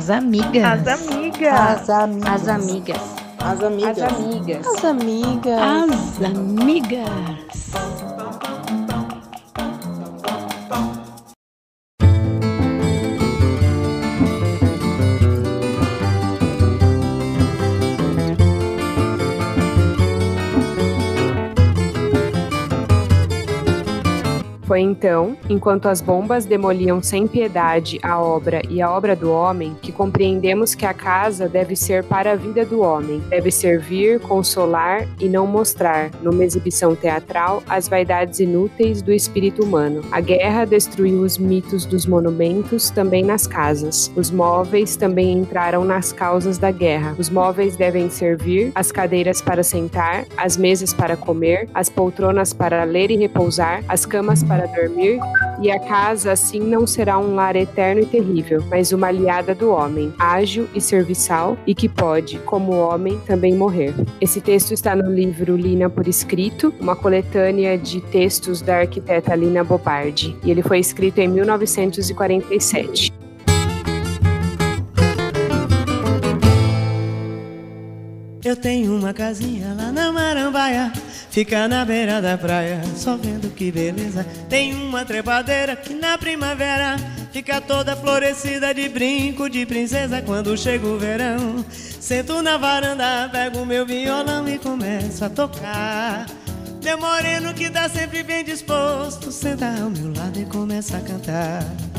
As amigas. As amigas. As amigas. As amigas. As amigas. As amigas. As amigas. As amigas. Foi então, enquanto as bombas demoliam sem piedade a obra e a obra do homem, que compreendemos que a casa deve ser para a vida do homem, deve servir, consolar e não mostrar, numa exibição teatral, as vaidades inúteis do espírito humano. A guerra destruiu os mitos dos monumentos também nas casas. Os móveis também entraram nas causas da guerra. Os móveis devem servir, as cadeiras para sentar, as mesas para comer, as poltronas para ler e repousar, as camas para dormir, e a casa assim não será um lar eterno e terrível, mas uma aliada do homem, ágil e serviçal, e que pode, como homem, também morrer. Esse texto está no livro Lina por Escrito, uma coletânea de textos da arquiteta Lina Bobardi, e ele foi escrito em 1947. Eu tenho uma casinha lá na Marambaia, fica na beira da praia, só vendo que beleza. Tem uma trepadeira que na primavera fica toda florescida de brinco de princesa quando chega o verão. Sento na varanda, pego meu violão e começo a tocar. Meu moreno que tá sempre bem disposto, senta ao meu lado e começa a cantar.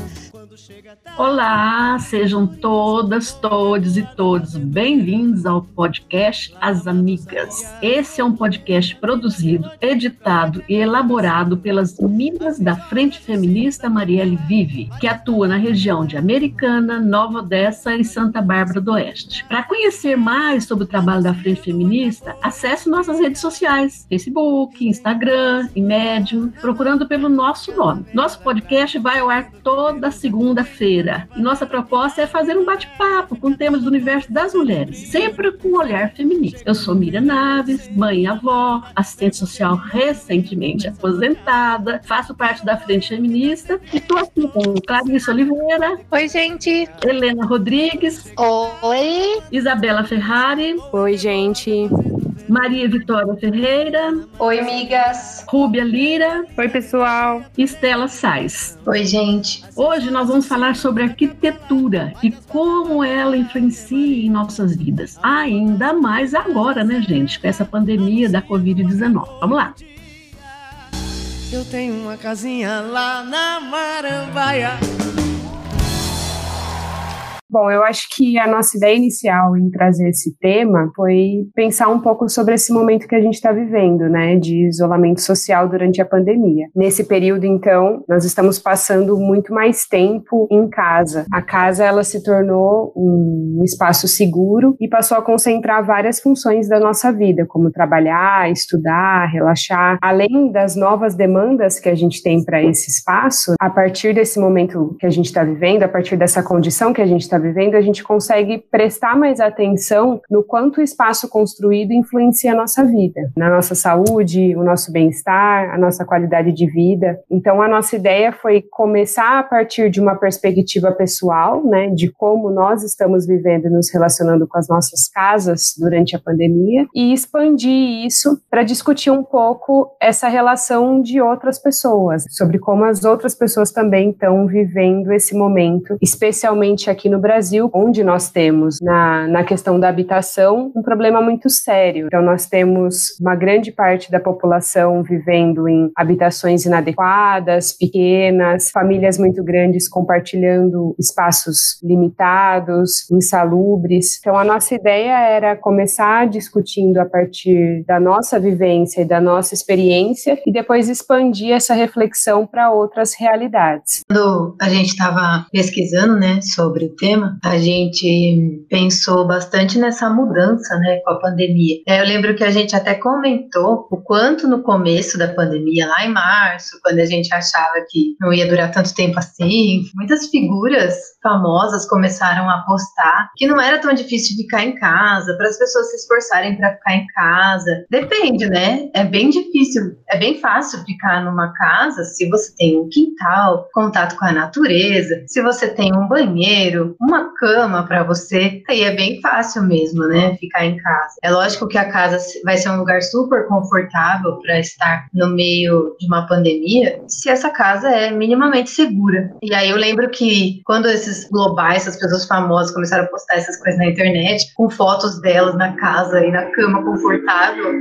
Olá, sejam todas, todos e todos bem-vindos ao podcast As Amigas. Esse é um podcast produzido, editado e elaborado pelas amigas da Frente Feminista Marielle Vive, que atua na região de Americana, Nova Odessa e Santa Bárbara do Oeste. Para conhecer mais sobre o trabalho da Frente Feminista, acesse nossas redes sociais: Facebook, Instagram e Medium, procurando pelo nosso nome. Nosso podcast vai ao ar toda segunda-feira. E nossa proposta é fazer um bate-papo com temas do universo das mulheres, sempre com um olhar feminista. Eu sou Miriam Naves, mãe e avó, assistente social recentemente aposentada, faço parte da Frente Feminista e estou aqui com Clarice Oliveira. Oi, gente. Helena Rodrigues. Oi. Isabela Ferrari. Oi, gente. Maria Vitória Ferreira. Oi, amigas. Rúbia Lira. Oi, pessoal. Estela Sais. Oi, gente. Hoje nós vamos falar sobre arquitetura e como ela influencia em nossas vidas. Ainda mais agora, né, gente, com essa pandemia da Covid-19. Vamos lá. Eu tenho uma casinha lá na Marambaia. Bom, eu acho que a nossa ideia inicial em trazer esse tema foi pensar um pouco sobre esse momento que a gente está vivendo, né, de isolamento social durante a pandemia. Nesse período, então, nós estamos passando muito mais tempo em casa. A casa ela se tornou um espaço seguro e passou a concentrar várias funções da nossa vida, como trabalhar, estudar, relaxar, além das novas demandas que a gente tem para esse espaço. A partir desse momento que a gente está vivendo, a partir dessa condição que a gente está vivendo, a gente consegue prestar mais atenção no quanto o espaço construído influencia a nossa vida, na nossa saúde, o nosso bem-estar, a nossa qualidade de vida. Então, a nossa ideia foi começar a partir de uma perspectiva pessoal, né, de como nós estamos vivendo e nos relacionando com as nossas casas durante a pandemia e expandir isso para discutir um pouco essa relação de outras pessoas, sobre como as outras pessoas também estão vivendo esse momento, especialmente aqui no Brasil Brasil, onde nós temos na, na questão da habitação um problema muito sério. Então, nós temos uma grande parte da população vivendo em habitações inadequadas, pequenas, famílias muito grandes compartilhando espaços limitados, insalubres. Então, a nossa ideia era começar discutindo a partir da nossa vivência e da nossa experiência e depois expandir essa reflexão para outras realidades. Quando a gente estava pesquisando, né, sobre o tema, a gente pensou bastante nessa mudança, né, com a pandemia. É, eu lembro que a gente até comentou o quanto no começo da pandemia, lá em março, quando a gente achava que não ia durar tanto tempo assim, muitas figuras famosas começaram a postar que não era tão difícil ficar em casa, para as pessoas se esforçarem para ficar em casa. Depende, né? É bem difícil, é bem fácil ficar numa casa se você tem um quintal, contato com a natureza, se você tem um banheiro, um uma cama para você, aí é bem fácil mesmo, né? Ficar em casa. É lógico que a casa vai ser um lugar super confortável para estar no meio de uma pandemia, se essa casa é minimamente segura. E aí eu lembro que quando esses globais, essas pessoas famosas começaram a postar essas coisas na internet, com fotos delas na casa e na cama confortável,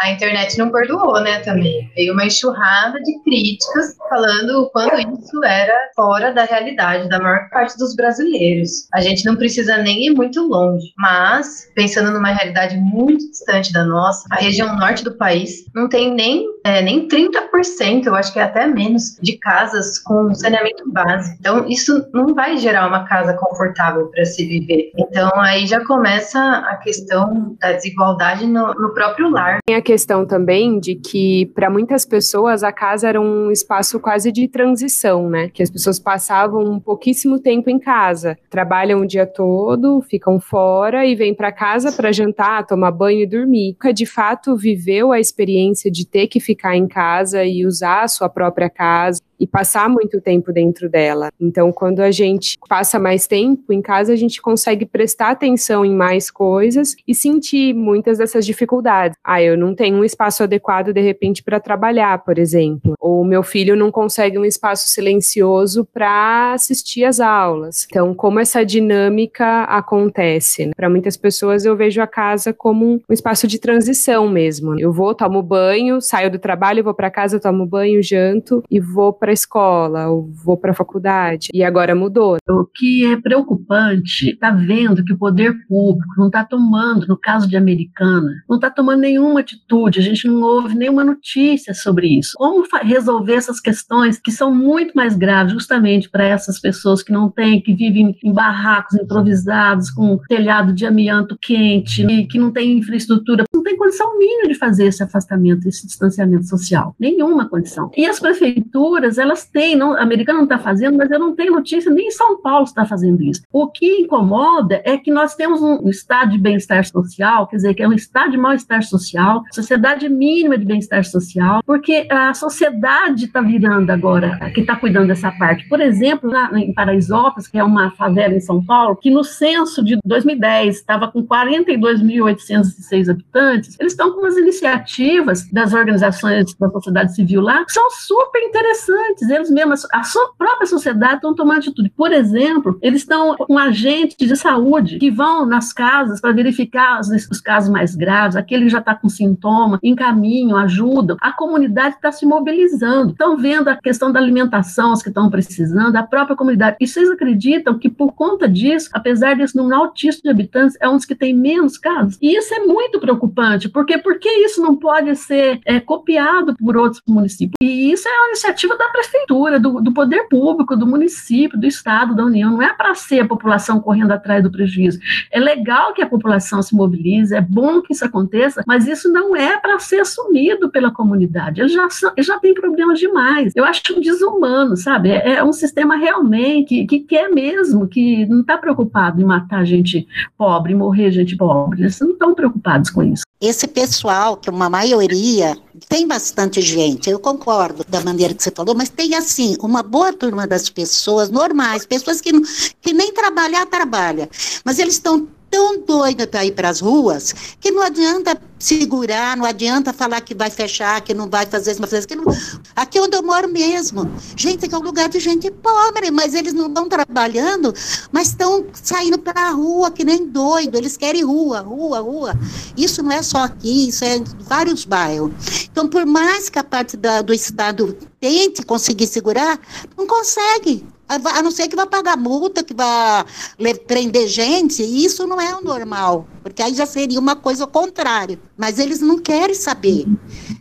a internet não perdoou, né, também. Veio uma enxurrada de críticas falando o quanto isso era fora da realidade da maior parte dos brasileiros. A gente não precisa nem ir muito longe, mas pensando numa realidade muito distante da nossa, a região norte do país não tem nem, é, nem 30%, eu acho que é até menos, de casas com saneamento básico. Então, isso não vai gerar uma casa confortável para se viver. Então, aí já começa a questão da desigualdade no, no próprio lar. Tem a questão também de que, para muitas pessoas, a casa era um espaço quase de transição, né? Que as pessoas passavam um pouquíssimo tempo em casa, trabalham o dia todo, ficam fora e vêm para casa para jantar, tomar banho e dormir. Nunca de fato viveu a experiência de ter que ficar em casa e usar a sua própria casa e passar muito tempo dentro dela. Então, quando a gente passa mais tempo em casa, a gente consegue prestar atenção em mais coisas e sentir muitas dessas dificuldades. Ah, eu não tenho um espaço adequado de repente para trabalhar, por exemplo, ou meu filho não consegue um espaço silencioso para assistir às aulas. Então, como essa dinâmica acontece? Né? Para muitas pessoas, eu vejo a casa como um espaço de transição mesmo. Eu vou, tomo banho, saio do trabalho, vou para casa, tomo banho, janto e vou para a escola, ou vou para a faculdade. E agora mudou. O que é preocupante, está vendo que o poder público não está tomando, no caso de Americana, não está tomando nenhuma atitude, a gente não ouve nenhuma notícia sobre isso. Como resolver essas questões que são muito mais graves, justamente para essas pessoas que não têm, que vivem em barracos improvisados, com telhado de amianto quente, e que não tem infraestrutura, não tem condição mínima de fazer esse afastamento, esse distanciamento social. Nenhuma condição. E as prefeituras elas têm, não, a americana não está fazendo, mas eu não tenho notícia, nem em São Paulo está fazendo isso. O que incomoda é que nós temos um, estado de bem-estar social, quer dizer, que é um estado de mal-estar social, sociedade mínima de bem-estar social, porque a sociedade está virando agora, que está cuidando dessa parte. Por exemplo, na, em Paraisópolis, que é uma favela em São Paulo, que no censo de 2010 estava com 42.806 habitantes, eles estão com umas iniciativas das organizações da sociedade civil lá, que são super interessantes eles mesmos, a sua própria sociedade estão tomando atitude. Por exemplo, eles estão com agentes de saúde que vão nas casas para verificar os, os, casos mais graves, aquele que já está com sintoma, encaminham, ajudam. A comunidade está se mobilizando, estão vendo a questão da alimentação, os que estão precisando, a própria comunidade. E vocês acreditam que por conta disso, apesar desse número altíssimo de habitantes, é um dos que tem menos casos? E isso é muito preocupante, porque por que isso não pode ser é, copiado por outros municípios? E isso é uma iniciativa da prefeitura, do, do poder público, do município, do Estado, da União. Não é para ser a população correndo atrás do prejuízo. É legal que a população se mobilize, é bom que isso aconteça, mas isso não é para ser assumido pela comunidade. Eles já, são, eles já têm problemas demais. Eu acho um desumano, sabe? É, é um sistema realmente que, que quer mesmo, que não está preocupado em matar gente pobre, morrer gente pobre. Eles não estão preocupados com isso. Esse pessoal, que uma maioria, tem bastante gente, eu concordo da maneira que você falou, mas tem assim, uma boa turma das pessoas normais, pessoas que, que nem trabalhar, trabalha, mas eles estão tão doida para ir para as ruas que não adianta segurar, não adianta falar que vai fechar, que não vai fazer isso, vai. Que. Aqui é onde eu moro mesmo. Gente, aqui é um lugar de gente pobre, mas eles não estão trabalhando, mas estão saindo para a rua que nem doido. Eles querem rua, rua, rua. Isso não é só aqui, isso é em vários bairros. Então, por mais que a parte da, do Estado tente conseguir segurar, não consegue. A não ser que vá pagar multa, que vá prender gente, isso não é o normal, porque aí já seria uma coisa ao contrário. Mas eles não querem saber.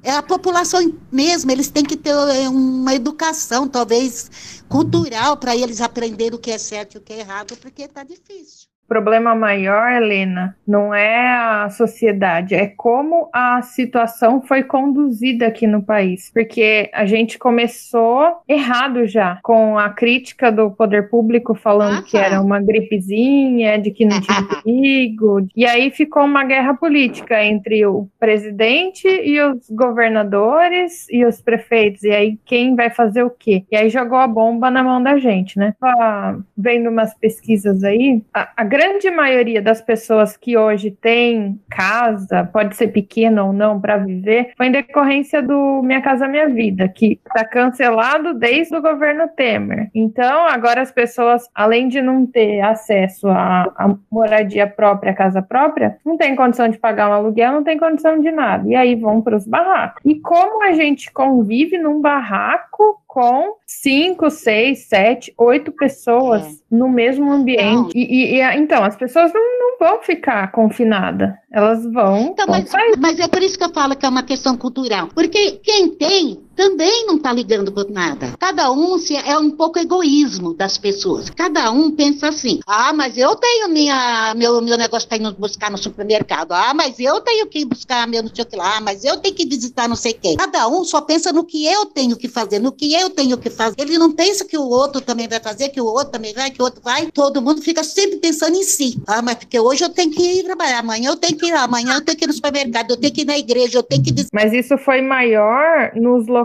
É a população mesmo, eles têm que ter é, uma educação, talvez cultural, para eles aprenderem o que é certo e o que é errado, porque está difícil. Problema maior, Helena, não é a sociedade, é como a situação foi conduzida aqui no país. Porque a gente começou errado já, com a crítica do poder público falando Ah, que era uma gripezinha, de que não tinha perigo. E aí ficou uma guerra política entre o presidente e os governadores e os prefeitos. E aí quem vai fazer o quê? E aí jogou a bomba na mão da gente, né? Tava vendo umas pesquisas aí, a, a grande maioria das pessoas que hoje tem casa, pode ser pequena ou não, para viver, foi em decorrência do Minha Casa Minha Vida, que está cancelado desde o governo Temer. Então, agora as pessoas, além de não ter acesso à, à moradia própria, casa própria, não tem condição de pagar um aluguel, não tem condição de nada. E aí vão para os barracos. E como a gente convive num barraco com cinco, seis, sete, oito pessoas no mesmo ambiente. E, e- e, então, as pessoas não, não vão ficar confinadas. Elas vão, Então, vão mas, mas é por isso que eu falo que é uma questão cultural. Porque quem tem também não está ligando por nada. Cada um se, é um pouco egoísmo das pessoas. Cada um pensa assim: ah, mas eu tenho minha, meu, meu negócio para ir buscar no supermercado. Ah, mas eu tenho que ir buscar meu não sei o que lá. Ah, mas eu tenho que visitar não sei quem. Cada um só pensa no que eu tenho que fazer, no que eu tenho que fazer. Ele não pensa que o outro também vai fazer, que o outro também vai, que o outro vai. Todo mundo fica sempre pensando em si. Ah, mas porque hoje eu tenho que ir trabalhar, amanhã eu tenho que ir amanhã eu tenho que ir no supermercado, eu tenho que ir na igreja, eu tenho que Mas isso foi maior nos locais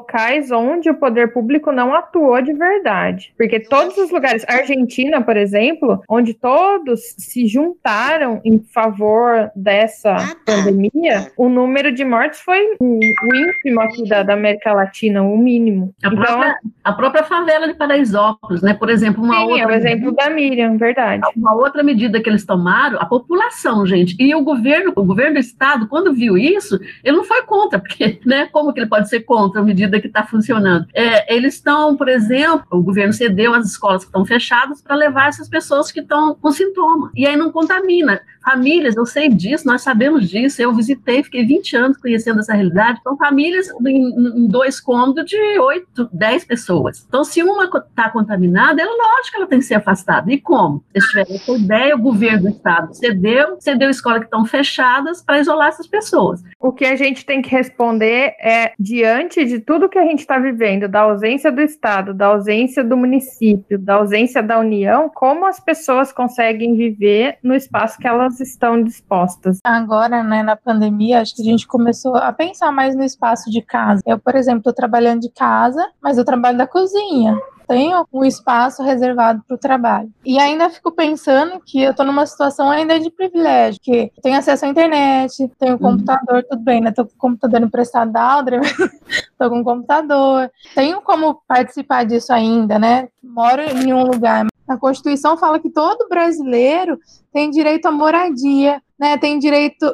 onde o poder público não atuou de verdade. Porque todos os lugares, a Argentina, por exemplo, onde todos se juntaram em favor dessa Ah, tá. pandemia, o número de mortes foi o, o ínfimo aqui da, da América Latina, o mínimo. A, Então, própria, a própria favela de Paraisópolis, né? Por exemplo, uma sim, é outra o exemplo da Miriam, verdade. Uma outra medida que eles tomaram, a população, gente, e o governo, o governo do estado, quando viu isso, ele não foi contra, porque, né, como que ele pode ser contra a medida que está funcionando? É, eles estão, por exemplo, o governo cedeu as escolas que estão fechadas para levar essas pessoas que estão com sintoma, e aí não contamina. Famílias, eu sei disso, nós sabemos disso, eu visitei, fiquei 20 anos conhecendo essa realidade, são famílias em, em dois cômodos de 8, 10 pessoas. Então, se uma está contaminada, é lógico que ela tem que ser afastada. E como? Eles tiveram essa ideia, o governo do estado cedeu, cedeu escolas que estão fechadas para isolar essas pessoas. O que a gente tem que responder é, diante de tudo que a gente está vivendo, da ausência do Estado, da ausência do município, da ausência da União, como as pessoas conseguem viver no espaço que elas estão dispostas. Agora, né, na pandemia, acho que a gente começou a pensar mais no espaço de casa. Eu, por exemplo, estou trabalhando de casa, mas eu trabalho da cozinha. Tenho um espaço reservado para o trabalho. E ainda fico pensando que eu estou numa situação ainda de privilégio, que tenho acesso à internet, tenho um computador, tudo bem, né? Tô com o computador emprestado da Audrey, tô com um computador. Tenho como participar disso ainda, né? Moro em um lugar. A Constituição fala que todo brasileiro tem direito à moradia, né? Tem direito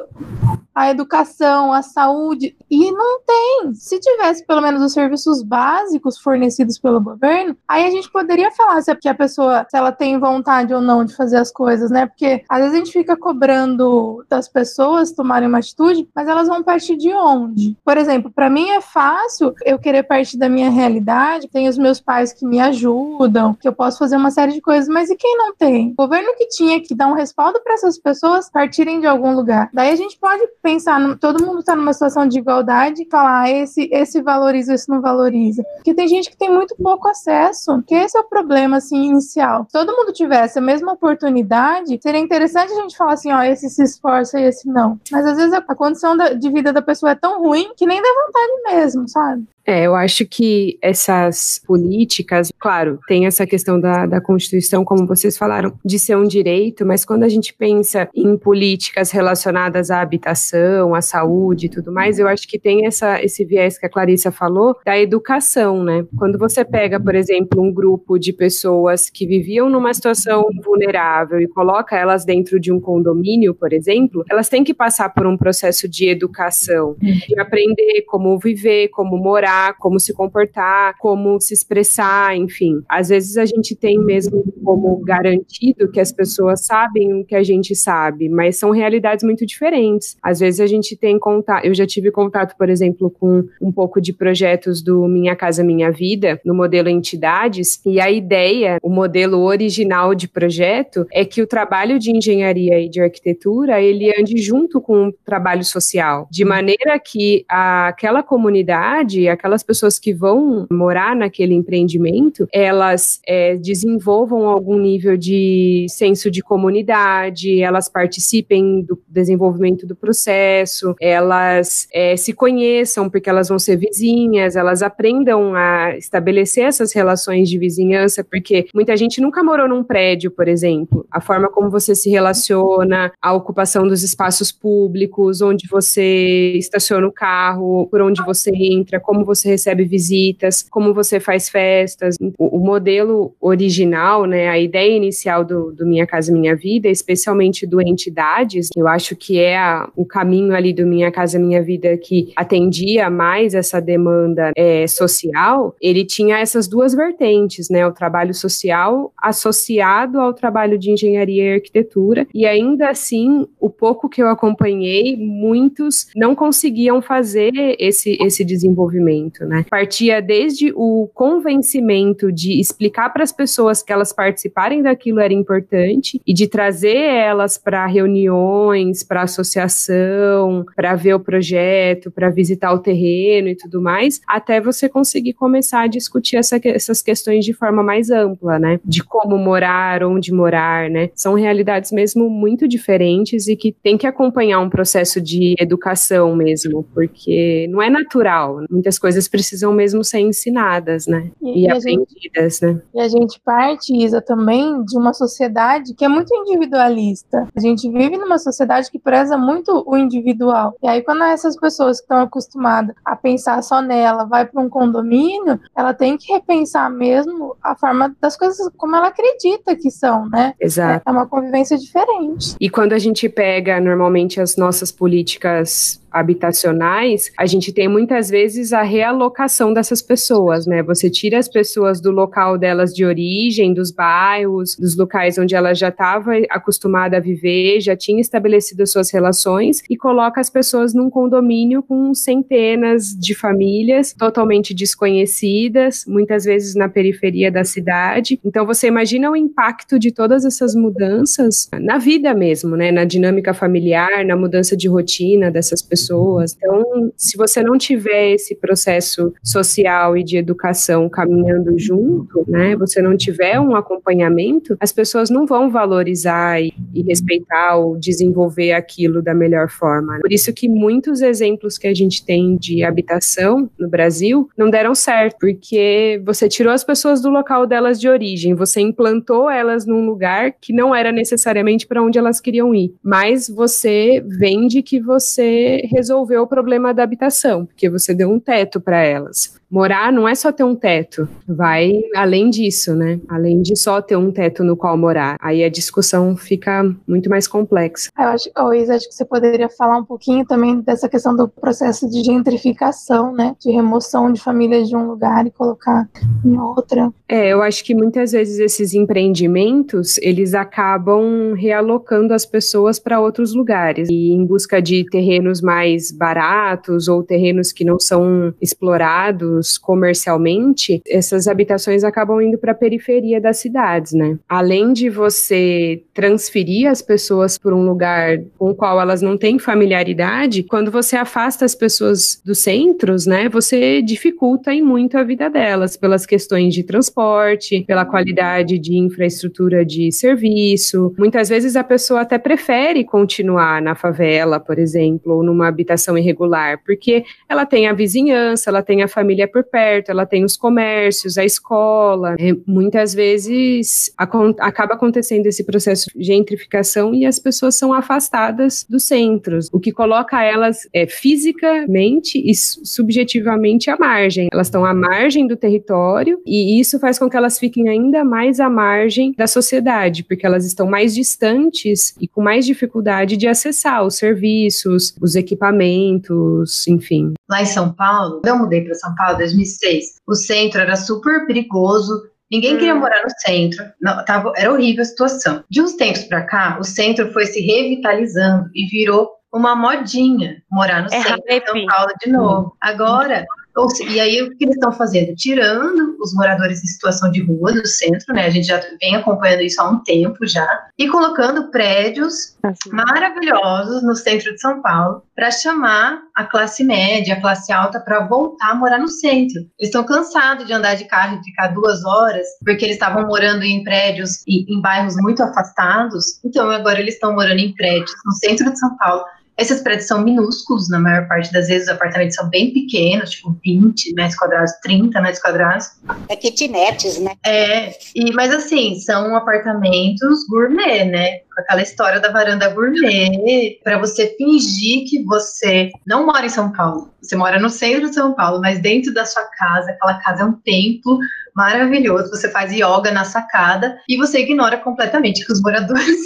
à educação, à saúde, e não tem. Se tivesse pelo menos os serviços básicos fornecidos pelo governo, aí a gente poderia falar se é a pessoa, se ela tem vontade ou não de fazer as coisas, né? Porque às vezes a gente fica cobrando das pessoas tomarem uma atitude, mas elas vão partir de onde? Por exemplo, para mim é fácil eu querer partir da minha realidade, tem os meus pais que me ajudam, que eu posso fazer uma série de coisas, mas e quem não tem? O governo que tinha que dar um respaldo para essas pessoas partirem de algum lugar. Daí a gente pode pensar, no- todo mundo está numa situação de igualdade e falar, ah, esse, esse valoriza, esse não valoriza. Porque tem gente que tem muito pouco acesso, que esse é o problema, assim, inicial. Se todo mundo tivesse a mesma oportunidade, seria interessante a gente falar assim, ó, esse se esforça e esse não. Mas às vezes a, a condição da- de vida da pessoa é tão ruim que nem dá vontade mesmo, sabe? É, eu acho que essas políticas, claro, tem essa questão da, da Constituição, como vocês falaram, de ser um direito, mas quando a gente pensa em políticas relacionadas à habitação, à saúde e tudo mais, eu acho que tem essa, esse viés que a Clarissa falou da educação, né? Quando você pega, por exemplo, um grupo de pessoas que viviam numa situação vulnerável e coloca elas dentro de um condomínio, por exemplo, elas têm que passar por um processo de educação, de aprender como viver, como morar trabalhar, como se comportar, como se expressar, enfim. Às vezes a gente tem mesmo como garantido que as pessoas sabem o que a gente sabe, mas são realidades muito diferentes. Às vezes a gente tem contato, eu já tive contato, por exemplo, com um pouco de projetos do Minha Casa Minha Vida, no modelo entidades, e a ideia, o modelo original de projeto é que o trabalho de engenharia e de arquitetura, ele ande junto com o trabalho social, de maneira que aquela comunidade, aquelas pessoas que vão morar naquele empreendimento, elas é, desenvolvam algum nível de senso de comunidade, elas participem do desenvolvimento do processo, elas é, se conheçam porque elas vão ser vizinhas, elas aprendam a estabelecer essas relações de vizinhança, porque muita gente nunca morou num prédio, por exemplo. A forma como você se relaciona, a ocupação dos espaços públicos, onde você estaciona o carro, por onde você entra, como você recebe visitas, como você faz festas. O, o modelo original, né, a ideia inicial do, do, Minha Casa Minha Vida, especialmente do Entidades, eu acho que é a, o caminho ali do Minha Casa Minha Vida que atendia mais essa demanda é, social, ele tinha essas duas vertentes, né, o trabalho social associado ao trabalho de engenharia e arquitetura, e ainda assim, o pouco que eu acompanhei, muitos não conseguiam fazer esse, esse desenvolvimento, né? Partia desde o convencimento de explicar para as pessoas que elas participarem daquilo era importante e de trazer elas para reuniões, para associação, para ver o projeto, para visitar o terreno e tudo mais, até você conseguir começar a discutir essa, essas questões de forma mais ampla, né? De como morar, onde morar, né? São realidades mesmo muito diferentes e que tem que acompanhar um processo de educação mesmo, porque não é natural. Muitas coisas precisam mesmo ser ensinadas, né? E, e aprendidas, gente, né? E a gente parte, Isa, também de uma sociedade que é muito individualista. A gente vive numa sociedade que preza muito o individual. E aí, quando essas pessoas que estão acostumadas a pensar só nela, vai para um condomínio, ela tem que repensar mesmo a forma das coisas como ela acredita que são, né? Exato. É uma convivência diferente. E quando a gente pega normalmente as nossas políticas habitacionais, a gente tem muitas vezes a realocação dessas pessoas, né? Você tira as pessoas do local delas de origem, dos bairros, dos locais onde ela já estava acostumada a viver, já tinha estabelecido as suas relações e coloca as pessoas num condomínio com centenas de famílias totalmente desconhecidas, muitas vezes na periferia da cidade. Então você imagina o impacto de todas essas mudanças na vida mesmo, né? Na dinâmica familiar, na mudança de rotina dessas pessoas pessoas. Então, se você não tiver esse processo social e de educação caminhando junto, né, você não tiver um acompanhamento, as pessoas não vão valorizar e, e respeitar ou desenvolver aquilo da melhor forma. Por isso que muitos exemplos que a gente tem de habitação no Brasil não deram certo, porque você tirou as pessoas do local delas de origem, você implantou elas num lugar que não era necessariamente para onde elas queriam ir, mas você vende que você resolveu o problema da habitação, porque você deu um teto para elas. Morar não é só ter um teto, vai além disso, né? Além de só ter um teto no qual morar. Aí a discussão fica muito mais complexa. Eu acho, oh, Isa, acho que você poderia falar um pouquinho também dessa questão do processo de gentrificação, né? De remoção de famílias de um lugar e colocar em outra. É, eu acho que muitas vezes esses empreendimentos, eles acabam realocando as pessoas para outros lugares e em busca de terrenos mais baratos ou terrenos que não são explorados comercialmente, essas habitações acabam indo para a periferia das cidades, né? Além de você transferir as pessoas por um lugar com o qual elas não têm familiaridade, quando você afasta as pessoas dos centros, né, você dificulta em muito a vida delas pelas questões de transporte, pela qualidade de infraestrutura de serviço. Muitas vezes a pessoa até prefere continuar na favela, por exemplo, ou numa habitação irregular, porque ela tem a vizinhança, ela tem a família por perto, ela tem os comércios, a escola. É, muitas vezes acaba acontecendo esse processo de gentrificação e as pessoas são afastadas dos centros, o que coloca elas é, fisicamente e subjetivamente à margem. Elas estão à margem do território e isso faz com que elas fiquem ainda mais à margem da sociedade, porque elas estão mais distantes e com mais dificuldade de acessar os serviços, os equipamentos, enfim. Lá em São Paulo, eu mudei para São Paulo em 2006, o centro era super perigoso, Ninguém queria morar no centro, não, tava, era horrível a situação. De uns tempos para cá, o centro foi se revitalizando e virou uma modinha morar no É centro de São. Paulo de novo. Agora, ou se- e aí o que eles estão fazendo? Tirando os moradores em situação de rua do centro, né? A gente já vem acompanhando isso há um tempo já, e colocando prédios Assim. maravilhosos no centro de São Paulo para chamar a classe média, a classe alta para voltar a morar no centro. Eles estão cansados de andar de carro e ficar duas horas, porque eles estavam morando em prédios e em bairros muito afastados. Então agora eles estão morando em prédios no centro de São Paulo. Esses prédios são minúsculos, na maior parte das vezes os apartamentos são bem pequenos, tipo 20 metros quadrados, 30 metros quadrados. É kitnets, né? É, e, mas assim, são apartamentos gourmet, né? Com aquela história da varanda gourmet, para você fingir que você não mora em São Paulo. Você mora no centro de São Paulo, mas dentro da sua casa, aquela casa é um templo maravilhoso. Você faz yoga na sacada e você ignora completamente que os moradores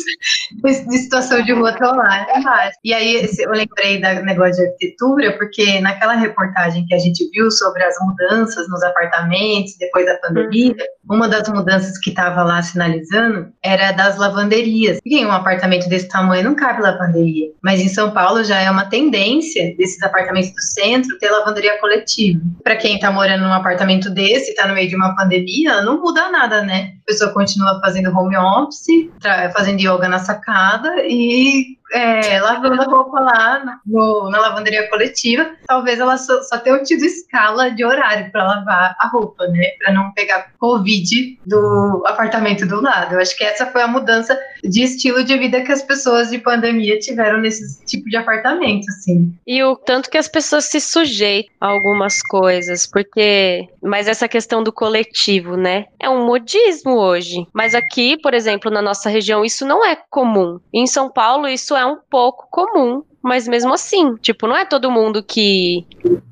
de situação de rua estão lá embaixo. E aí eu lembrei do negócio de arquitetura, porque naquela reportagem que a gente viu sobre as mudanças nos apartamentos depois da pandemia, uma das mudanças que estava lá sinalizando era das lavanderias. Porque em um apartamento desse tamanho não cabe lavanderia. Mas em São Paulo já é uma tendência desses apartamentos do centro ter lavanderia coletiva. Para quem está morando num apartamento desse, está no meio de uma pandemia, não muda nada, né? A pessoa continua fazendo home office, fazendo yoga na sacada e é, lavando a roupa lá no- na lavanderia coletiva. Talvez ela só, só tenha tido escala de horário para lavar a roupa, né? Para não pegar Covid do apartamento do lado. Eu acho que essa foi a mudança de estilo de vida que as pessoas de pandemia tiveram nesse tipo de apartamento, assim. E o tanto que as pessoas se sujeitam a algumas coisas, porque. Mas essa questão do coletivo, né? É um modismo hoje. Mas aqui, por exemplo, na nossa região, isso não é comum. Em São Paulo, isso é um pouco comum. Mas mesmo assim, tipo, não é todo mundo que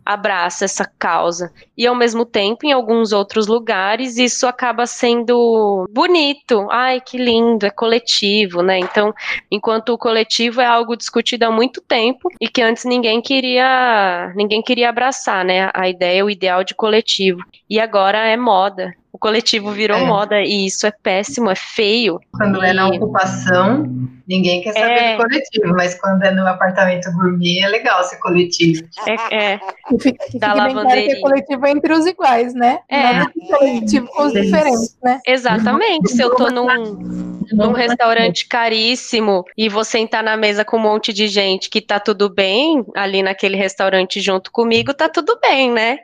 abraça essa causa. E ao mesmo tempo, em alguns outros lugares, isso acaba sendo bonito. Ai, que lindo, é coletivo, né? Então, enquanto o coletivo é algo discutido há muito tempo e que antes ninguém queria, ninguém queria abraçar, né? A ideia, o ideal de coletivo. E agora é moda. O coletivo virou É. moda e isso é péssimo, é feio. Quando é na E- ocupação, ninguém quer saber É. do coletivo, mas quando é no apartamento gourmet, é legal ser coletivo. É, é, E fica, Da bem claro que lavanderia. é coletivo entre os iguais, né? É. Nada de coletivo com os diferentes, né? exatamente. Se eu tô num, num restaurante caríssimo e vou sentar na mesa com um monte de gente que tá tudo bem ali naquele restaurante junto comigo, tá tudo bem, né?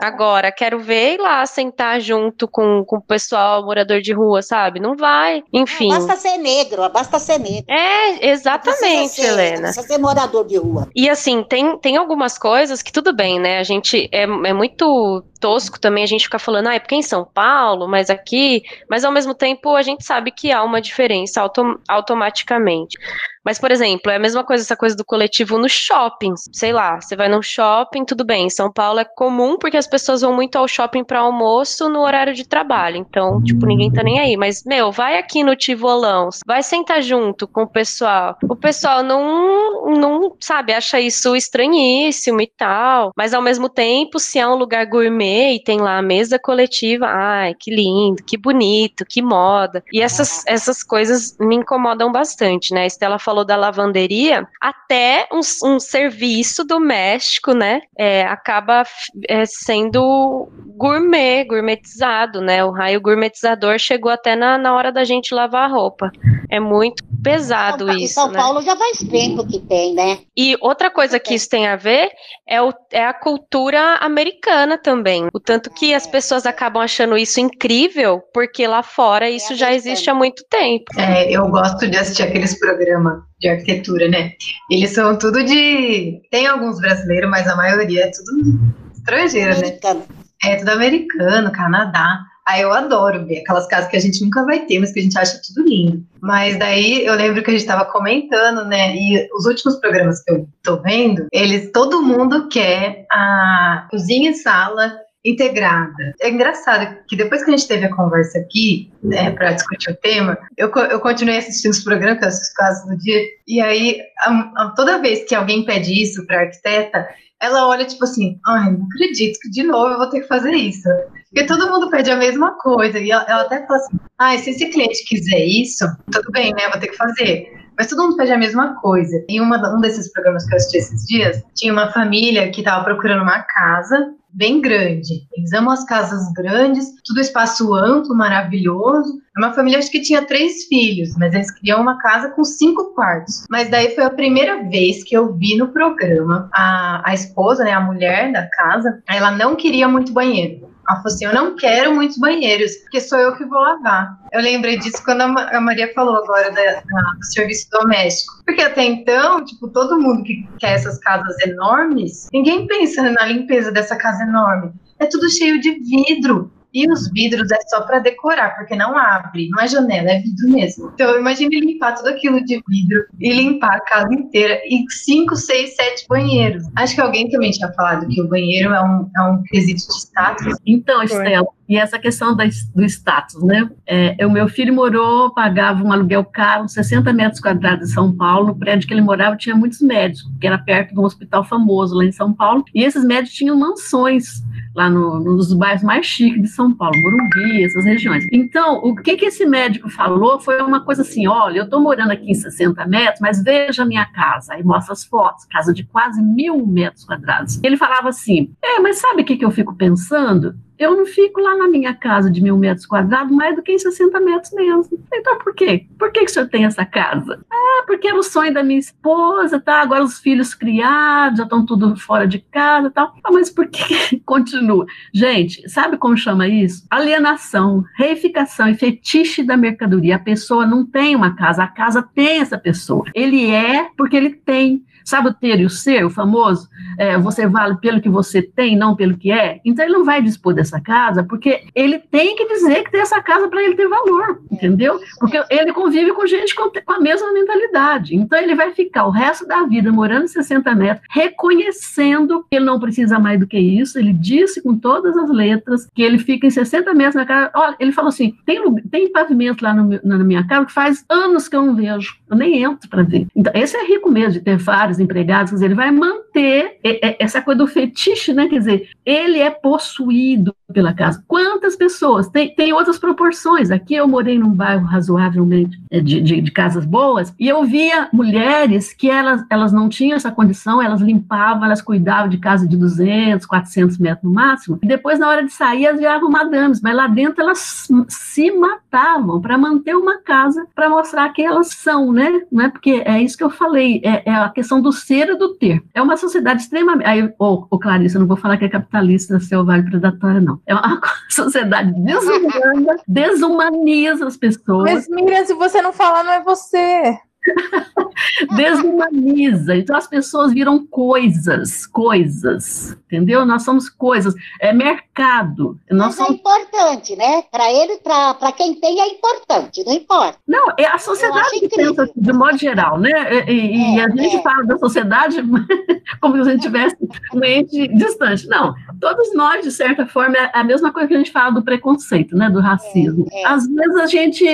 Agora, quero ver ir lá sentar junto com, com o pessoal morador de rua, sabe? Não vai. Enfim. Basta ser negro, basta ser negro. É, exatamente, Precisa ser- Helena. Precisa ser morador de rua. E assim, tem, tem algumas coisas que tudo bem, né? A gente é, é muito tosco também a gente ficar falando, ah, é porque em São Paulo, mas aqui. Mas ao mesmo tempo a gente sabe que há uma diferença autom automaticamente. Mas, por exemplo, é a mesma coisa essa coisa do coletivo nos shoppings. Sei lá, você vai num shopping, tudo bem. Em São Paulo é comum porque as pessoas vão muito ao shopping para almoço no horário de trabalho. Então, tipo, ninguém tá nem aí. Mas, meu, vai aqui no Tivolão, vai sentar junto com o pessoal. O pessoal não, não sabe, acha isso estranhíssimo e tal. Mas ao mesmo tempo, se é um lugar gourmet e tem lá a mesa coletiva, ai, que lindo, que bonito, que moda. E essas, essas coisas me incomodam bastante, né? A Estela falou da lavanderia, até um, um serviço doméstico, né? é, acaba é, sendo gourmet, gourmetizado, né? O raio gourmetizador chegou até na, na hora da gente lavar a roupa. É muito pesado São isso, São né? Paulo já faz tempo que tem, né? E outra coisa que isso tem a ver é, o- é a cultura americana também. O tanto que as pessoas acabam achando isso incrível, porque lá fora isso já existe há muito tempo. É, eu gosto de assistir aqueles programas de arquitetura, né? Eles são tudo de. Tem alguns brasileiros, mas a maioria é tudo estrangeiro, né? Americano. É tudo americano, Canadá. Aí eu adoro ver aquelas casas que a gente nunca vai ter, mas que a gente acha tudo lindo. Mas daí eu lembro que a gente estava comentando, né? E os últimos programas que eu tô vendo, eles todo mundo quer a cozinha e sala integrada. É engraçado que depois que a gente teve a conversa aqui, né, para discutir o tema, eu, eu continuei assistindo os programas, assisto quase no dia, e aí a- a- toda vez que alguém pede isso para arquiteta, ela olha tipo assim, ai, não acredito que de novo eu vou ter que fazer isso. Porque todo mundo pede a mesma coisa. E ela, ela até fala assim, ai, se esse cliente quiser isso, tudo bem, né? Vou ter que fazer. Mas todo mundo pede a mesma coisa. E uma, um desses programas que eu assisti esses dias, tinha uma família que estava procurando uma casa bem grande. Eles amam as casas grandes, tudo espaço amplo, maravilhoso. É uma família, acho que tinha três filhos, mas eles queriam uma casa com cinco quartos. Mas daí foi a primeira vez que eu vi no programa a, a esposa, né, a mulher da casa, ela não queria muito banheiro. Ela falou assim: Eu não quero muitos banheiros, porque sou eu que vou lavar. Eu lembrei disso quando a Maria falou agora da, do serviço doméstico. Porque até então, tipo, todo mundo que quer essas casas enormes, ninguém pensa na limpeza dessa casa enorme. É tudo cheio de vidro. E os vidros é só para decorar, porque não abre, não é janela, é vidro mesmo. Então imagine limpar tudo aquilo de vidro e limpar a casa inteira e cinco, seis, sete banheiros. Acho que alguém também tinha falado que o banheiro é um, é um quesito de status. Então, Estela, e essa questão da, do status, né? É, o meu filho morou, pagava um aluguel caro, 60 metros quadrados em São Paulo. No prédio que ele morava tinha muitos médicos, que era perto de um hospital famoso lá em São Paulo. E esses médicos tinham mansões lá no, nos bairros mais chiques de São Paulo, Morumbi, essas regiões. Então, o que, que esse médico falou foi uma coisa assim: olha, eu estou morando aqui em 60 metros, mas veja a minha casa. Aí mostra as fotos, casa de quase mil metros quadrados. Ele falava assim: é, mas sabe o que, que eu fico pensando? Eu não fico lá na minha casa de mil metros quadrados mais do que em 60 metros mesmo. Então, por quê? Por que, que o senhor tem essa casa? Ah, porque era o sonho da minha esposa, tá? Agora os filhos criados, já estão tudo fora de casa tal. Ah, mas por que continua? Gente, sabe como chama isso? Alienação, reificação e fetiche da mercadoria. A pessoa não tem uma casa, a casa tem essa pessoa. Ele é porque ele tem. Sabe o ter e o ser, o famoso? É, você vale pelo que você tem, não pelo que é. Então ele não vai dispor dessa casa, porque ele tem que dizer que tem essa casa para ele ter valor, entendeu? Porque ele convive com gente com, a mesma mentalidade. Então ele vai ficar o resto da vida morando em 60 metros, reconhecendo que ele não precisa mais do que isso. Ele disse com todas as letras que ele fica em 60 metros na casa. Olha, ele falou assim: tem, tem pavimento lá no, na minha casa que faz anos que eu não vejo. Eu nem entro para ver. Então, esse é rico mesmo de ter vários empregados, quer dizer, ele vai manter essa coisa do fetiche, né? Quer dizer, ele é possuído pela casa. Quantas pessoas? Tem, tem outras proporções. Aqui eu morei num bairro razoavelmente é, de, de, de, casas boas e eu via mulheres que elas, elas não tinham essa condição, elas limpavam, elas cuidavam de casa de 200, 400 metros no máximo, e depois, na hora de sair, elas viravam madames, mas lá dentro elas se matavam para manter uma casa, para mostrar que elas são, né? Não é porque é isso que eu falei, é, é a questão do ser e do ter. É uma sociedade extremamente. Aí, Clarice, eu não vou falar que é capitalista, selvagem, predatória, não. É uma sociedade desumana, desumaniza as pessoas. Mas, Miriam, se você não falar, não é você. Desumaniza. Então as pessoas viram coisas, coisas, entendeu? Nós somos coisas, é mercado. Nós Mas é somos... é importante, né? Para ele, para quem tem, é importante, não importa. Não, é a sociedade que pensa de modo geral, né? E, é, a gente é. fala da sociedade como se a gente tivesse um ente distante. Não, todos nós, de certa forma, é a mesma coisa que a gente fala do preconceito, né? Do racismo. É, é. Às vezes a gente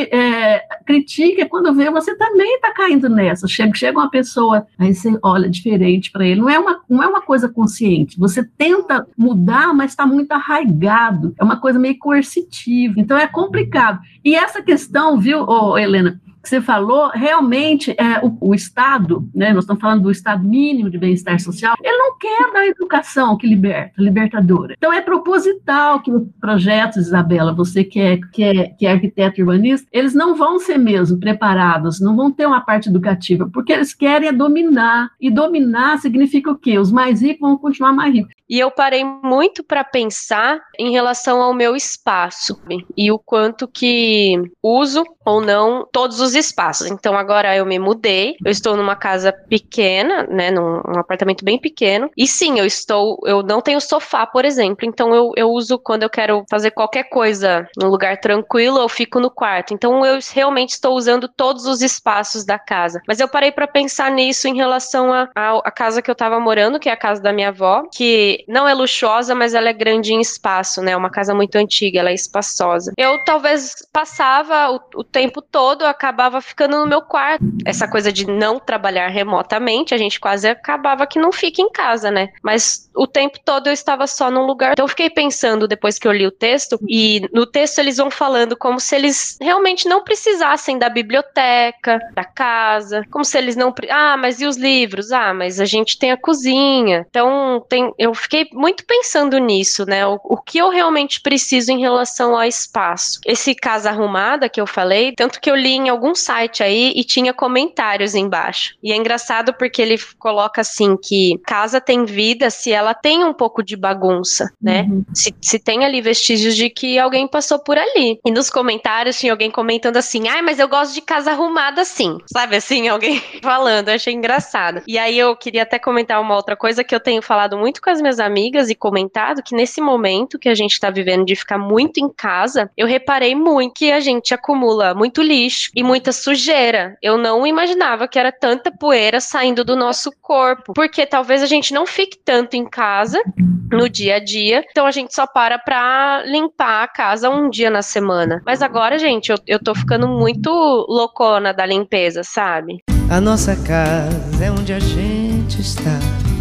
critica quando vê você também está caindo nessa. Chega, chega uma pessoa, aí você olha diferente para ele. Não é, uma, não é uma coisa consciente. Você tenta mudar, mas está muito arraigado. É uma coisa meio coercitiva. Então é complicado. E essa questão, viu, oh, Helena? Que você falou, realmente é, o, o, Estado, né, nós estamos falando do Estado mínimo de bem-estar social, ele não quer dar educação que liberta, libertadora. Então é proposital que os projetos, Isabela, você que é, que é, que é arquiteto urbanista, eles não vão ser mesmo preparados, não vão ter uma parte educativa, porque eles querem é dominar, e dominar significa o quê? Os mais ricos vão continuar mais ricos. E eu parei muito para pensar em relação ao meu espaço e o quanto que uso ou não todos os espaços. Então agora eu me mudei, eu estou numa casa pequena, né, num um apartamento bem pequeno. E sim, eu estou, eu não tenho sofá, por exemplo. Então eu, eu uso quando eu quero fazer qualquer coisa num lugar tranquilo, eu fico no quarto. Então eu realmente estou usando todos os espaços da casa. Mas eu parei para pensar nisso em relação à a, a, a, casa que eu estava morando, que é a casa da minha avó, que não é luxuosa, mas ela é grande em espaço, né? Uma casa muito antiga, ela é espaçosa. Eu talvez passava o, o tempo todo, acabava ficando no meu quarto. Essa coisa de não trabalhar remotamente, a gente quase acabava que não fica em casa, né? Mas o tempo todo eu estava só num lugar. Então eu fiquei pensando depois que eu li o texto, e no texto eles vão falando como se eles realmente não precisassem da biblioteca, da casa, como se eles não. Ah, mas e os livros? Ah, mas a gente tem a cozinha. Então tem, eu fiquei muito pensando nisso, né? O, o que eu realmente preciso em relação ao espaço. Esse casa arrumada que eu falei, tanto que eu li em algum site aí e tinha comentários embaixo. E é engraçado porque ele coloca assim que casa tem vida se ela tem um pouco de bagunça, né? Uhum. Se, se tem ali vestígios de que alguém passou por ali. E nos comentários tinha alguém comentando assim: ai, mas eu gosto de casa arrumada assim. Sabe assim, alguém falando, eu achei engraçado. E aí eu queria até comentar uma outra coisa que eu tenho falado muito com as minhas amigas e comentado que nesse momento que a gente tá vivendo de ficar muito em casa, eu reparei muito que a gente acumula muito lixo e muita sujeira. Eu não imaginava que era tanta poeira saindo do nosso corpo, porque talvez a gente não fique tanto em casa no dia a dia, então a gente só para pra limpar a casa um dia na semana. Mas agora, gente, eu, eu tô ficando muito loucona da limpeza, sabe? A nossa casa é onde a gente está.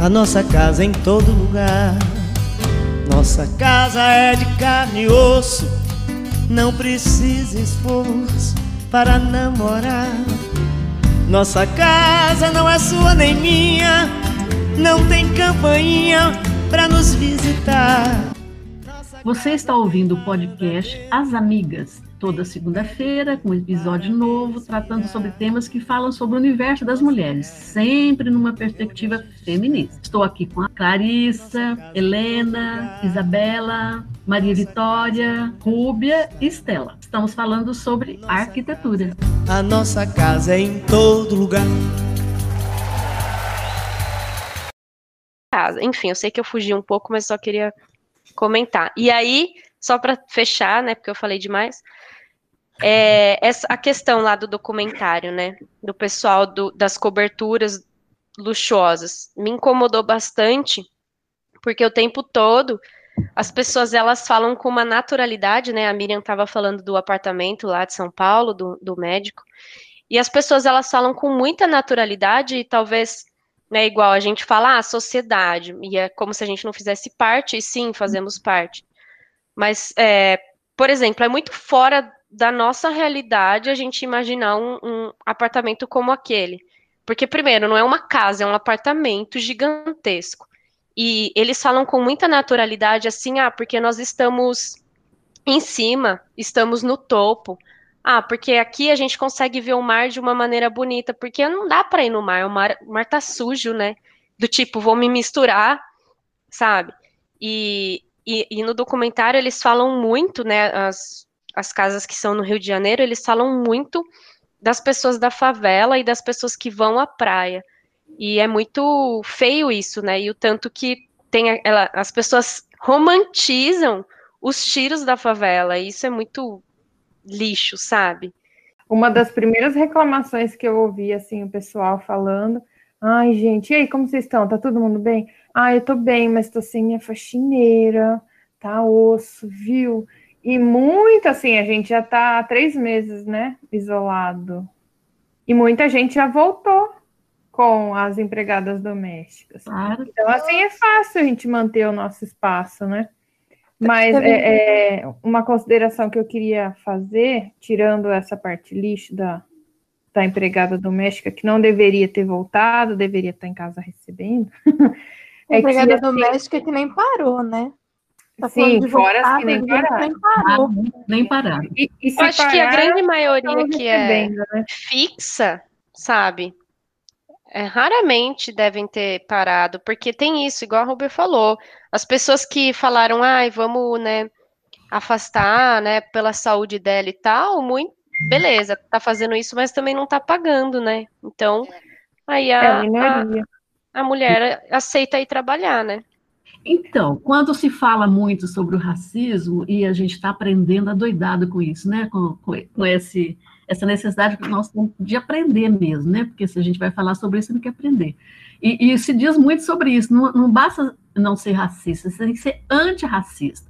A nossa casa em todo lugar. Nossa casa é de carne e osso. Não precisa esforço para namorar. Nossa casa não é sua nem minha. Não tem campainha para nos visitar. Você está ouvindo o podcast As Amigas toda segunda-feira com um episódio novo tratando sobre temas que falam sobre o universo das mulheres, sempre numa perspectiva feminista. Estou aqui com a Clarissa, Helena, Isabela, Maria Vitória, Rúbia e Estela. Estamos falando sobre arquitetura. A nossa casa é em todo lugar. Enfim, eu sei que eu fugi um pouco, mas só queria comentar. E aí, só para fechar, né, porque eu falei demais, é, essa, a questão lá do documentário, né? Do pessoal do, das coberturas luxuosas. Me incomodou bastante, porque o tempo todo as pessoas elas falam com uma naturalidade, né? A Miriam estava falando do apartamento lá de São Paulo, do, do médico, e as pessoas elas falam com muita naturalidade e talvez né, igual a gente fala, ah, sociedade, e é como se a gente não fizesse parte, e sim, fazemos parte. Mas, é, por exemplo, é muito fora da nossa realidade a gente imaginar um, um, apartamento como aquele. Porque, primeiro, não é uma casa, é um apartamento gigantesco. E eles falam com muita naturalidade assim, ah, porque nós estamos em cima, estamos no topo. Ah, porque aqui a gente consegue ver o mar de uma maneira bonita, porque não dá para ir no mar, o mar, o mar tá sujo, né? Do tipo, vou me misturar, sabe? E, e, e no documentário eles falam muito, né? As, as casas que são no Rio de Janeiro, eles falam muito das pessoas da favela e das pessoas que vão à praia. E é muito feio isso, né? E o tanto que tem ela, as pessoas romantizam os tiros da favela. E isso é muito lixo, sabe? Uma das primeiras reclamações que eu ouvi, assim, o pessoal falando, ai, gente, e aí, como vocês estão? Tá todo mundo bem? Ah, eu tô bem, mas tô sem minha faxineira, tá osso, viu? E muito assim, a gente já está há três meses, né, isolado. E muita gente já voltou com as empregadas domésticas. Claro. Então, assim, é fácil a gente manter o nosso espaço, né? Mas é, é, uma consideração que eu queria fazer, tirando essa parte lixo da, da empregada doméstica, que não deveria ter voltado, deveria estar em casa recebendo. é empregada que, assim, doméstica que nem parou, né? Tá Sim, fora as que nem pararam. Nem, parou. nem pararam. E, e Eu acho parar, que a grande maioria que é né? fixa, sabe? É, raramente devem ter parado, porque tem isso, igual a Ruber falou. As pessoas que falaram, ai, vamos, né, afastar, né, pela saúde dela e tal, muito, beleza, tá fazendo isso, mas também não tá pagando, né? Então, aí a, é, a, a mulher aceita ir trabalhar, né? Então, quando se fala muito sobre o racismo, e a gente está aprendendo adoidado com isso, né? Com, com, com esse, essa necessidade que nós temos de aprender mesmo, né? Porque se a gente vai falar sobre isso, tem que aprender. E, e se diz muito sobre isso. Não, não basta não ser racista, você tem que ser antirracista.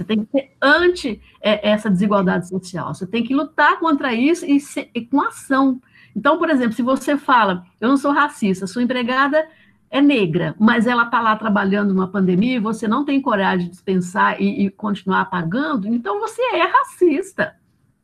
Você tem que ser anti é, essa desigualdade social. Você tem que lutar contra isso e, ser, e com ação. Então, por exemplo, se você fala, eu não sou racista, sua empregada é negra, mas ela está lá trabalhando numa pandemia e você não tem coragem de dispensar e, e, continuar pagando, então você é racista.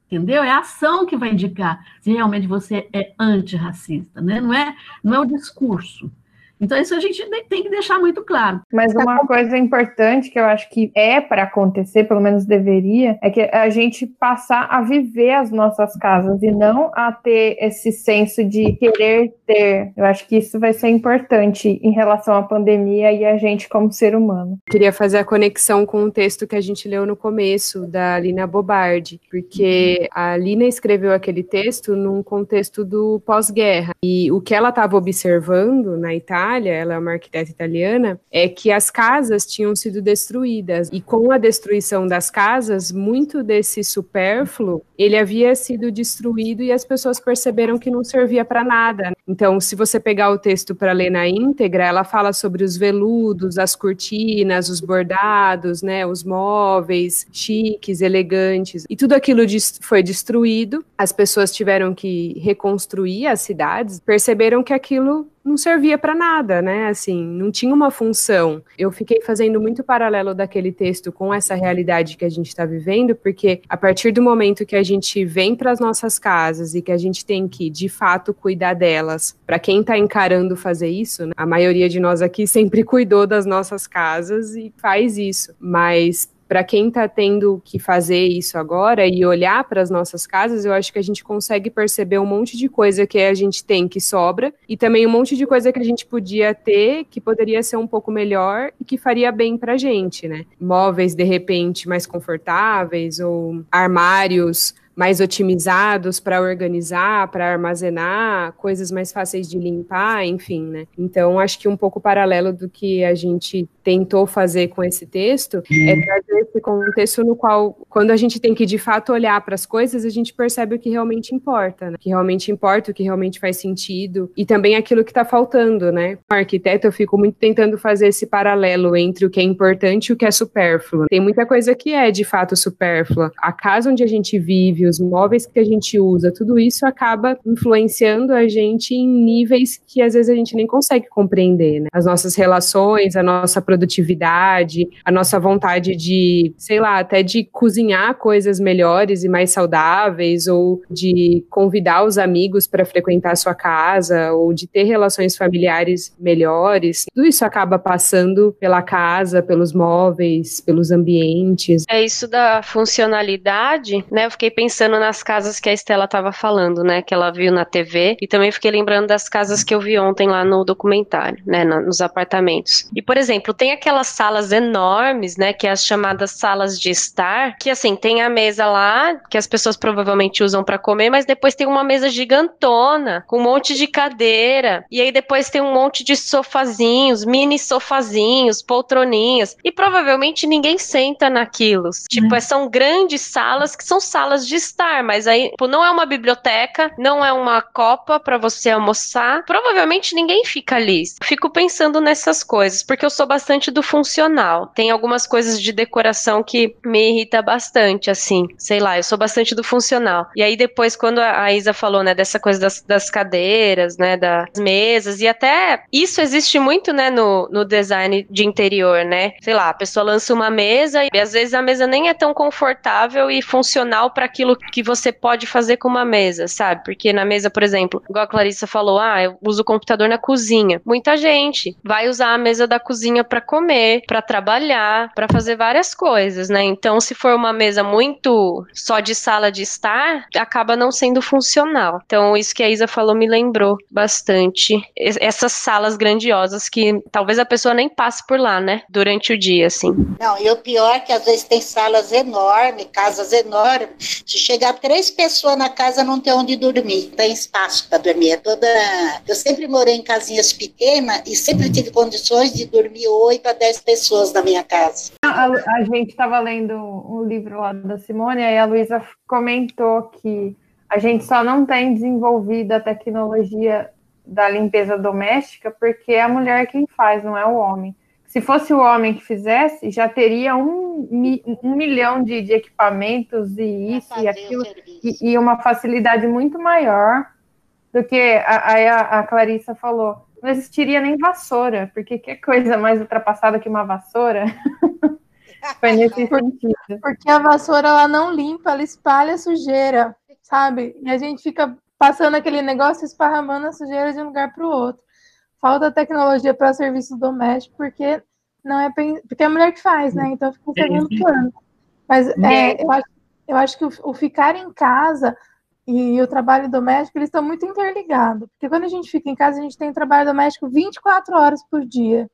Entendeu? É a ação que vai indicar se realmente você é antirracista, né? Não é, não é o discurso. Então, isso a gente tem que deixar muito claro. Mas uma coisa importante que eu acho que é para acontecer, pelo menos deveria, é que a gente passar a viver as nossas casas e não a ter esse senso de querer ter. Eu acho que isso vai ser importante em relação à pandemia e a gente como ser humano. Queria fazer a conexão com o texto que a gente leu no começo, da Lina Bobardi, porque a Lina escreveu aquele texto num contexto do pós-guerra. E o que ela estava observando na Itália Itália, ela é uma arquiteta italiana, é que as casas tinham sido destruídas e com a destruição das casas, muito desse supérfluo, ele havia sido destruído e as pessoas perceberam que não servia para nada. Então, se você pegar o texto para ler na íntegra, ela fala sobre os veludos, as cortinas, os bordados, né, os móveis chiques, elegantes, e tudo aquilo foi destruído. As pessoas tiveram que reconstruir as cidades, perceberam que aquilo não servia para nada, né? Assim, não tinha uma função. Eu fiquei fazendo muito paralelo daquele texto com essa realidade que a gente está vivendo, porque a partir do momento que a gente vem para as nossas casas e que a gente tem que, de fato, cuidar delas, para quem está encarando fazer isso, né? a maioria de nós aqui sempre cuidou das nossas casas e faz isso, mas para quem está tendo que fazer isso agora e olhar para as nossas casas, eu acho que a gente consegue perceber um monte de coisa que a gente tem que sobra e também um monte de coisa que a gente podia ter que poderia ser um pouco melhor e que faria bem para a gente, né? Móveis de repente mais confortáveis ou armários mais otimizados para organizar, para armazenar, coisas mais fáceis de limpar, enfim, né? Então, acho que um pouco paralelo do que a gente tentou fazer com esse texto é trazer esse contexto no qual, quando a gente tem que de fato olhar para as coisas, a gente percebe o que realmente importa, né? O que realmente importa, o que realmente faz sentido e também aquilo que está faltando, né? Como arquiteto, eu fico muito tentando fazer esse paralelo entre o que é importante e o que é supérfluo. Tem muita coisa que é de fato supérflua. A casa onde a gente vive, os móveis que a gente usa, tudo isso acaba influenciando a gente em níveis que às vezes a gente nem consegue compreender, né? As nossas relações, a nossa produtividade, a nossa vontade de, sei lá, até de cozinhar coisas melhores e mais saudáveis, ou de convidar os amigos para frequentar a sua casa, ou de ter relações familiares melhores. Tudo isso acaba passando pela casa, pelos móveis, pelos ambientes. É isso da funcionalidade, né? Eu fiquei pensando pensando nas casas que a Estela estava falando, né? Que ela viu na TV. E também fiquei lembrando das casas que eu vi ontem lá no documentário, né? nos apartamentos. E, por exemplo, tem aquelas salas enormes, né? Que é as chamadas salas de estar, que assim, tem a mesa lá, que as pessoas provavelmente usam para comer, mas depois tem uma mesa gigantona, com um monte de cadeira. E aí depois tem um monte de sofazinhos, mini sofazinhos, poltroninhas. E provavelmente ninguém senta naquilo. Tipo, é. são grandes salas que são salas de estar, mas aí tipo, não é uma biblioteca, não é uma copa para você almoçar. Provavelmente ninguém fica ali. Fico pensando nessas coisas, porque eu sou bastante do funcional. Tem algumas coisas de decoração que me irrita bastante, assim. Sei lá, eu sou bastante do funcional. E aí depois, quando a Isa falou, né, dessa coisa das, das cadeiras, né, das mesas, e até isso existe muito, né, no, no design de interior, né? Sei lá, a pessoa lança uma mesa e às vezes a mesa nem é tão confortável e funcional para aquilo que você pode fazer com uma mesa, sabe? Porque na mesa, por exemplo, igual a Clarissa falou, ah, eu uso o computador na cozinha. Muita gente vai usar a mesa da cozinha para comer, para trabalhar, para fazer várias coisas, né? Então, se for uma mesa muito só de sala de estar, acaba não sendo funcional. Então, isso que a Isa falou me lembrou bastante. Essas salas grandiosas que talvez a pessoa nem passe por lá, né? Durante o dia, assim. Não, e o pior é que às vezes tem salas enormes, casas enormes. Se chegar três pessoas na casa, não tem onde dormir. Tem espaço para dormir. É toda. Eu sempre morei em casinhas pequenas e sempre tive condições de dormir oito a dez pessoas na minha casa. A, a gente estava lendo um livro lá da Simone e a Luísa comentou que a gente só não tem desenvolvido a tecnologia da limpeza doméstica porque é a mulher quem faz, não é o homem. Se fosse o homem que fizesse, já teria um, um milhão de, de equipamentos e isso e aquilo, e, e, uma facilidade muito maior do que a, a, a Clarissa falou. Não existiria nem vassoura, porque que coisa mais ultrapassada que uma vassoura? Foi nesse sentido. Porque a vassoura ela não limpa, ela espalha sujeira, sabe? E a gente fica passando aquele negócio esparramando a sujeira de um lugar para o outro. Falta tecnologia para serviço doméstico, porque não é porque é a mulher que faz, né? Então fica em segundo plano. Mas é, eu, acho, eu acho que o, o ficar em casa e o trabalho doméstico, eles estão muito interligados. Porque quando a gente fica em casa, a gente tem trabalho doméstico 24 horas por dia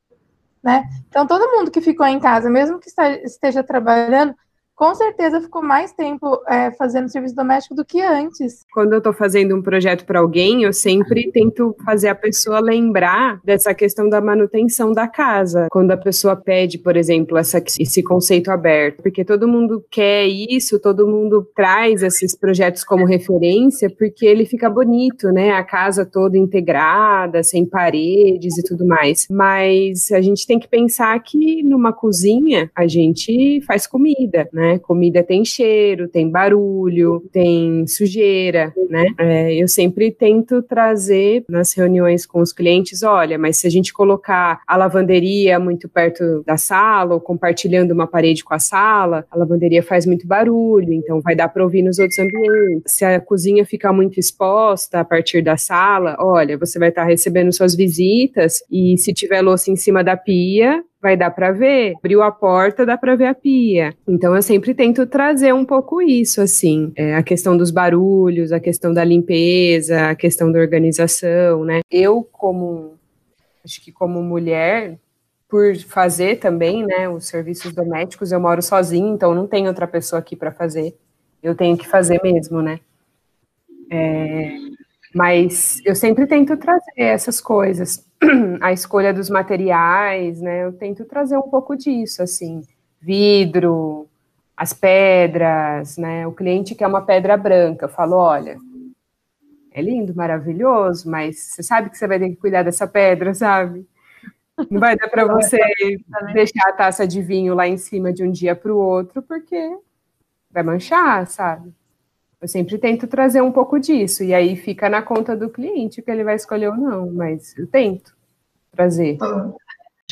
né? Então, todo mundo que ficou em casa, mesmo que esteja trabalhando, com certeza ficou mais tempo é, fazendo serviço doméstico do que antes. Quando eu estou fazendo um projeto para alguém, eu sempre tento fazer a pessoa lembrar dessa questão da manutenção da casa. Quando a pessoa pede, por exemplo, essa, esse conceito aberto, porque todo mundo quer isso, todo mundo traz esses projetos como referência, porque ele fica bonito, né? A casa toda integrada, sem paredes e tudo mais. Mas a gente tem que pensar que numa cozinha a gente faz comida, né? Né? Comida tem cheiro, tem barulho, tem sujeira, né? É, eu sempre tento trazer nas reuniões com os clientes, olha, mas se a gente colocar a lavanderia muito perto da sala ou compartilhando uma parede com a sala, a lavanderia faz muito barulho, então vai dar para ouvir nos outros ambientes. Se a cozinha ficar muito exposta a partir da sala, olha, você vai estar tá recebendo suas visitas e se tiver louça em cima da pia, vai dar para ver. Abriu a porta, dá para ver a pia. Então eu sempre tento trazer um pouco isso, assim, é, a questão dos barulhos, a questão da limpeza, a questão da organização, né? Eu como acho que como mulher por fazer também, né, os serviços domésticos, eu moro sozinha, então não tem outra pessoa aqui para fazer. Eu tenho que fazer mesmo, né? É, mas eu sempre tento trazer essas coisas a escolha dos materiais, né? Eu tento trazer um pouco disso, assim, vidro, as pedras, né? O cliente quer uma pedra branca, eu falo, olha, é lindo, maravilhoso, mas você sabe que você vai ter que cuidar dessa pedra, sabe? Não vai dar para você deixar a taça de vinho lá em cima de um dia para o outro, porque vai manchar, sabe? Eu sempre tento trazer um pouco disso, e aí fica na conta do cliente que ele vai escolher ou não, mas eu tento trazer.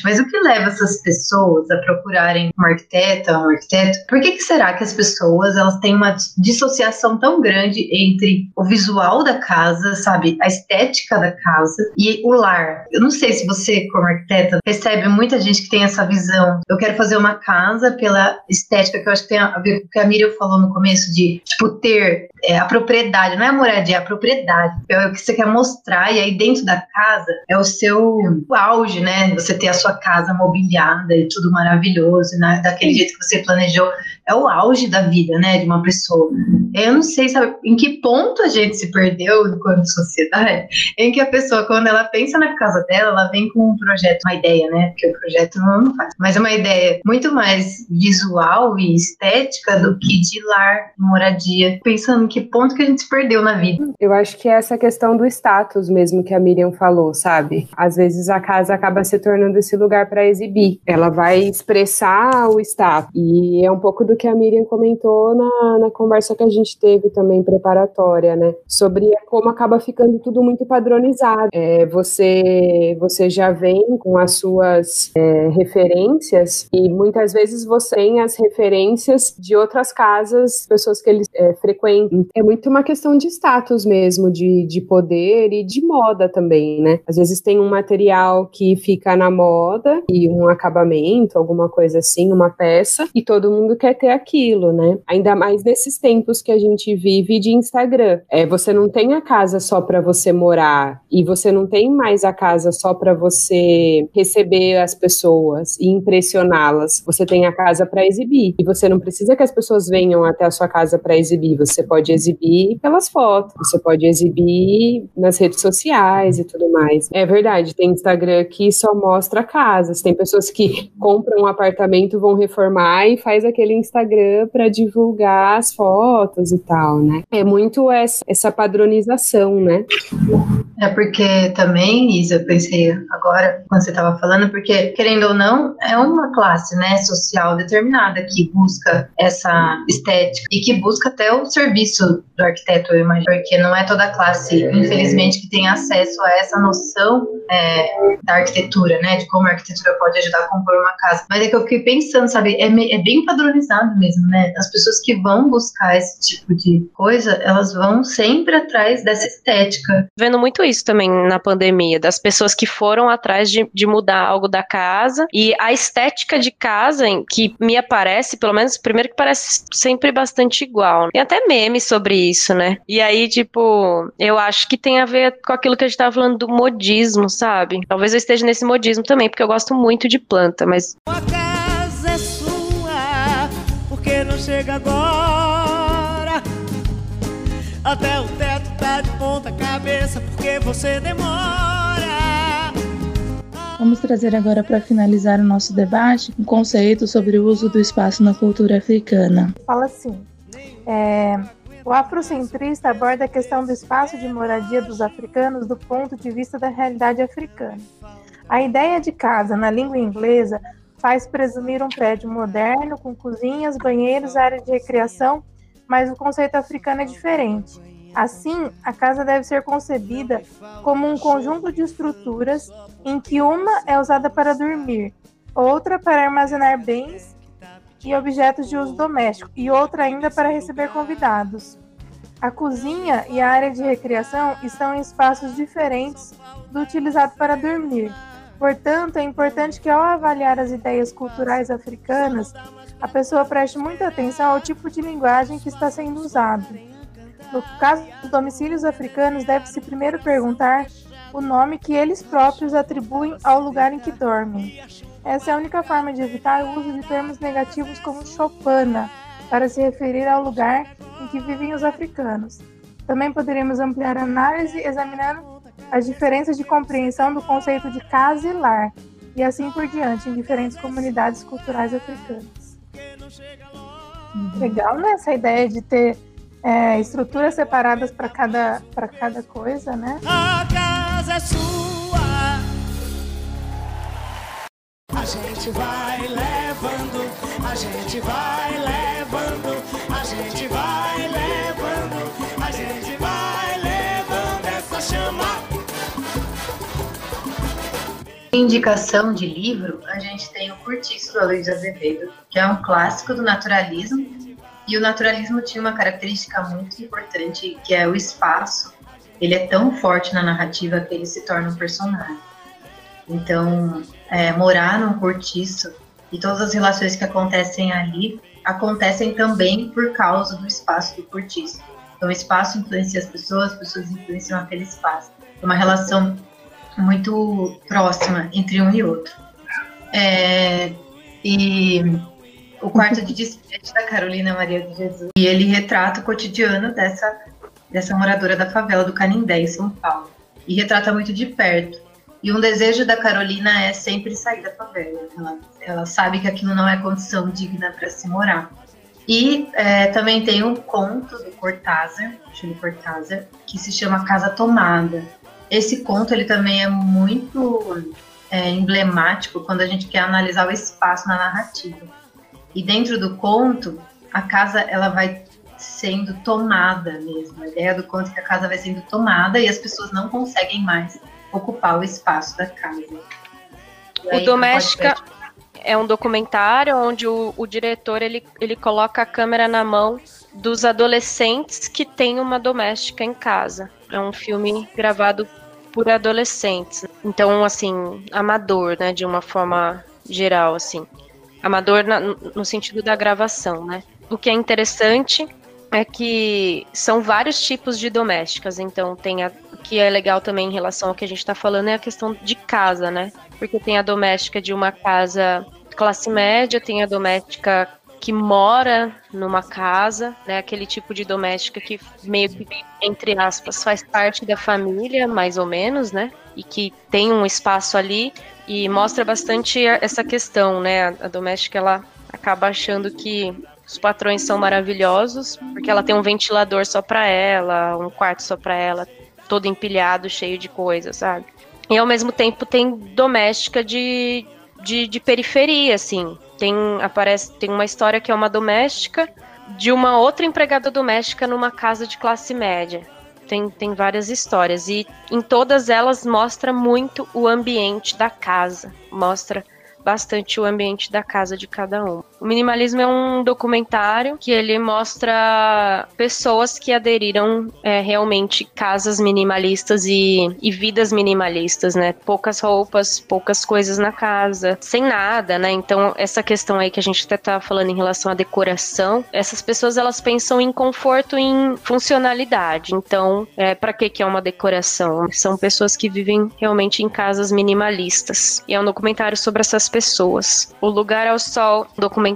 Mas o que leva essas pessoas a procurarem um arquiteta, um arquiteto? Por que, que será que as pessoas elas têm uma dissociação tão grande entre o visual da casa, sabe, a estética da casa e o lar? Eu não sei se você, como arquiteta, recebe muita gente que tem essa visão. Eu quero fazer uma casa pela estética, que eu acho que tem a ver com o que a Miriam falou no começo, de, tipo, ter é, a propriedade, não é a moradia, é a propriedade. É o que você quer mostrar, e aí dentro da casa é o seu auge, né? Você ter a sua casa mobiliada e tudo maravilhoso, né? daquele jeito que você planejou. É o auge da vida, né, de uma pessoa. Eu não sei, sabe, em que ponto a gente se perdeu enquanto sociedade, em que a pessoa, quando ela pensa na casa dela, ela vem com um projeto, uma ideia, né, porque o projeto não, não faz, mas é uma ideia muito mais visual e estética do que de lar, moradia, pensando em que ponto que a gente se perdeu na vida. Eu acho que é essa questão do status mesmo que a Miriam falou, sabe? Às vezes a casa acaba se tornando esse lugar para exibir. Ela vai expressar o status. E é um pouco do que a Miriam comentou na, na conversa que a gente teve também preparatória, né? Sobre como acaba ficando tudo muito padronizado. É, você, você já vem com as suas é, referências e muitas vezes você tem as referências de outras casas, pessoas que eles é, frequentam. É muito uma questão de status mesmo, de, de poder e de moda também, né? Às vezes tem um material que fica na moda moda e um acabamento, alguma coisa assim, uma peça, e todo mundo quer ter aquilo, né? Ainda mais nesses tempos que a gente vive de Instagram. É, você não tem a casa só para você morar e você não tem mais a casa só para você receber as pessoas e impressioná-las. Você tem a casa para exibir e você não precisa que as pessoas venham até a sua casa para exibir. Você pode exibir pelas fotos, você pode exibir nas redes sociais e tudo mais. É verdade, tem Instagram que só mostra casas. Tem pessoas que compram um apartamento, vão reformar e faz aquele Instagram para divulgar as fotos e tal, né? É muito essa, essa padronização, né? É porque também, Isa, eu pensei agora, quando você estava falando, porque, querendo ou não, é uma classe né, social determinada que busca essa estética e que busca até o serviço do arquiteto, eu imagino, porque não é toda classe, infelizmente, que tem acesso a essa noção é, da arquitetura, né, de como a arquitetura pode ajudar a compor uma casa. Mas é que eu fiquei pensando, sabe, é, é bem padronizado mesmo, né? As pessoas que vão buscar esse tipo de coisa, elas vão sempre atrás dessa estética. Vendo muito isso também na pandemia, das pessoas que foram atrás de, de mudar algo da casa e a estética de casa que me aparece, pelo menos, primeiro que parece sempre bastante igual. Tem até memes sobre isso, né? E aí, tipo, eu acho que tem a ver com aquilo que a gente tava falando do modismo, sabe? Talvez eu esteja nesse modismo também, porque eu gosto muito de planta, mas. A casa é sua, porque não chega agora. Até o teto tá de ponta cabeça, porque você demora. Vamos trazer agora para finalizar o nosso debate um conceito sobre o uso do espaço na cultura africana. Fala assim: é, o afrocentrista aborda a questão do espaço de moradia dos africanos do ponto de vista da realidade africana. A ideia de casa na língua inglesa faz presumir um prédio moderno com cozinhas, banheiros, áreas de recreação, mas o conceito africano é diferente. Assim, a casa deve ser concebida como um conjunto de estruturas em que uma é usada para dormir, outra para armazenar bens e objetos de uso doméstico, e outra ainda para receber convidados. A cozinha e a área de recreação estão em espaços diferentes do utilizado para dormir. Portanto, é importante que ao avaliar as ideias culturais africanas, a pessoa preste muita atenção ao tipo de linguagem que está sendo usado. No caso dos domicílios africanos, deve-se primeiro perguntar o nome que eles próprios atribuem ao lugar em que dormem. Essa é a única forma de evitar o uso de termos negativos como chopana, para se referir ao lugar em que vivem os africanos. Também poderíamos ampliar a análise examinando as diferenças de compreensão do conceito de casa e lar, e assim por diante, em diferentes comunidades culturais africanas. Legal, né? Essa ideia de ter é, estruturas separadas para cada, cada coisa, né? A casa é sua. A gente vai levando, a gente vai levando, Indicação de livro, a gente tem o Curtiço do Aloysio Azevedo, que é um clássico do naturalismo, e o naturalismo tinha uma característica muito importante, que é o espaço. Ele é tão forte na narrativa que ele se torna um personagem. Então, é, morar num cortiço e todas as relações que acontecem ali acontecem também por causa do espaço do cortiço. Então, o espaço influencia as pessoas, as pessoas influenciam aquele espaço. É uma relação muito próxima entre um e outro. É, e o quarto de despejo da Carolina Maria de Jesus. E ele retrata o cotidiano dessa, dessa moradora da favela do Canindé, em São Paulo. E retrata muito de perto. E um desejo da Carolina é sempre sair da favela. Ela, ela sabe que aquilo não é condição digna para se morar. E é, também tem um conto do Cortázar, Júlio Cortázar, que se chama Casa Tomada. Esse conto ele também é muito é, emblemático quando a gente quer analisar o espaço na narrativa. E dentro do conto, a casa ela vai sendo tomada mesmo. A ideia do conto é que a casa vai sendo tomada e as pessoas não conseguem mais ocupar o espaço da casa. o Doméstica é um documentário onde o, o, diretor ele, ele coloca a câmera na mão dos adolescentes que têm uma doméstica em casa. É um filme gravado por adolescentes. Então, assim, amador, né, de uma forma geral, assim. Amador na, no sentido da gravação, né? O que é interessante é que são vários tipos de domésticas. Então, tem a, que é legal também em relação ao que a gente está falando é a questão de casa, né? Porque tem a doméstica de uma casa classe média, tem a doméstica que mora numa casa, né? Aquele tipo de doméstica que meio que, entre aspas, faz parte da família, mais ou menos, né? E que tem um espaço ali e mostra bastante essa questão, né? A, doméstica ela acaba achando que os patrões são maravilhosos porque ela tem um ventilador só para ela, um quarto só para ela, todo empilhado, cheio de coisas, sabe? E ao mesmo tempo tem doméstica de, de, de periferia, assim, tem aparece tem uma história que é uma doméstica de uma outra empregada doméstica numa casa de classe média. Tem, tem várias histórias e em todas elas mostra muito o ambiente da casa, mostra bastante o ambiente da casa de cada um. O Minimalismo é um documentário que ele mostra pessoas que aderiram é, realmente casas minimalistas e, e vidas minimalistas, né? Poucas roupas, poucas coisas na casa, sem nada, né? Então, essa questão aí que a gente até tá falando em relação à decoração, essas pessoas elas pensam em conforto em funcionalidade. Então, é, para que que é uma decoração? São pessoas que vivem realmente em casas minimalistas. E é um documentário sobre essas pessoas. O Lugar ao Sol, documentário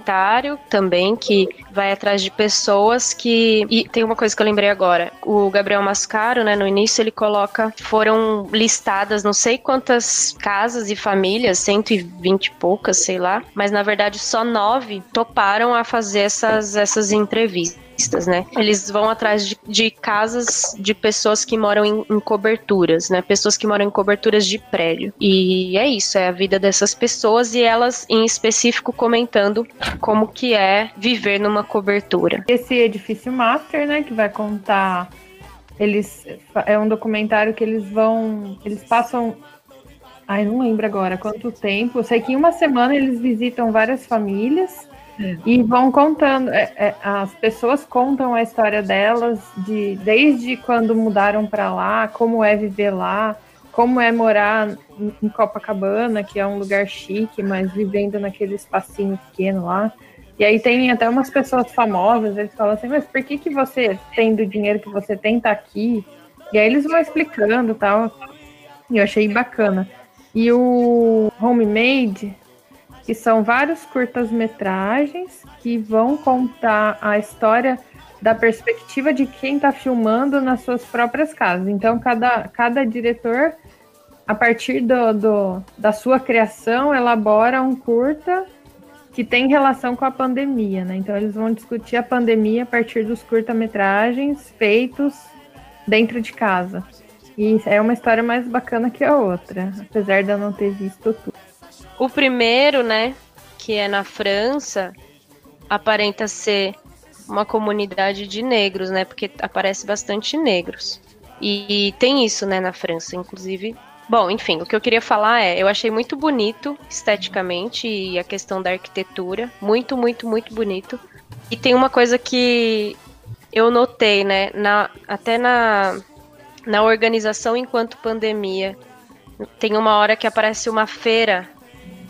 também, que vai atrás de pessoas que. E tem uma coisa que eu lembrei agora. O Gabriel Mascaro, né, no início, ele coloca. Foram listadas não sei quantas casas e famílias, 120 e poucas, sei lá. Mas na verdade só nove toparam a fazer essas, essas entrevistas né? Eles vão atrás de, de casas de pessoas que moram em, em, coberturas, né? Pessoas que moram em coberturas de prédio. E é isso, é a vida dessas pessoas e elas, em específico, comentando como que é viver numa cobertura. Esse edifício master, né? Que vai contar. Eles. É um documentário que eles vão. Eles passam Ai, não lembro agora quanto tempo. Eu sei que em uma semana eles visitam várias famílias E vão contando, é, é, as pessoas contam a história delas de desde quando mudaram para lá, como é viver lá, como é morar em Copacabana, que é um lugar chique, mas vivendo naquele espacinho pequeno lá. E aí tem até umas pessoas famosas, eles falam assim, mas por que que você, tendo o dinheiro que você tem, tá aqui? E aí eles vão explicando tal. E eu achei bacana. E o Homemade, que são vários curtas-metragens que vão contar a história da perspectiva de quem está filmando nas suas próprias casas. Então, cada, cada diretor, a partir do, do, da sua criação, elabora um curta que tem relação com a pandemia, né? Então, eles vão discutir a pandemia a partir dos curta-metragens feitos dentro de casa. E é uma história mais bacana que a outra, apesar de eu não ter visto tudo. O primeiro, né, que é na França, aparenta ser uma comunidade de negros, né? Porque aparece bastante negros. E tem isso, né, na França, inclusive. Bom, enfim, o que eu queria falar é, eu achei muito bonito esteticamente e a questão da arquitetura, muito, muito, muito bonito. E tem uma coisa que eu notei, né, na, até na, na organização enquanto pandemia. Tem uma hora que aparece uma feira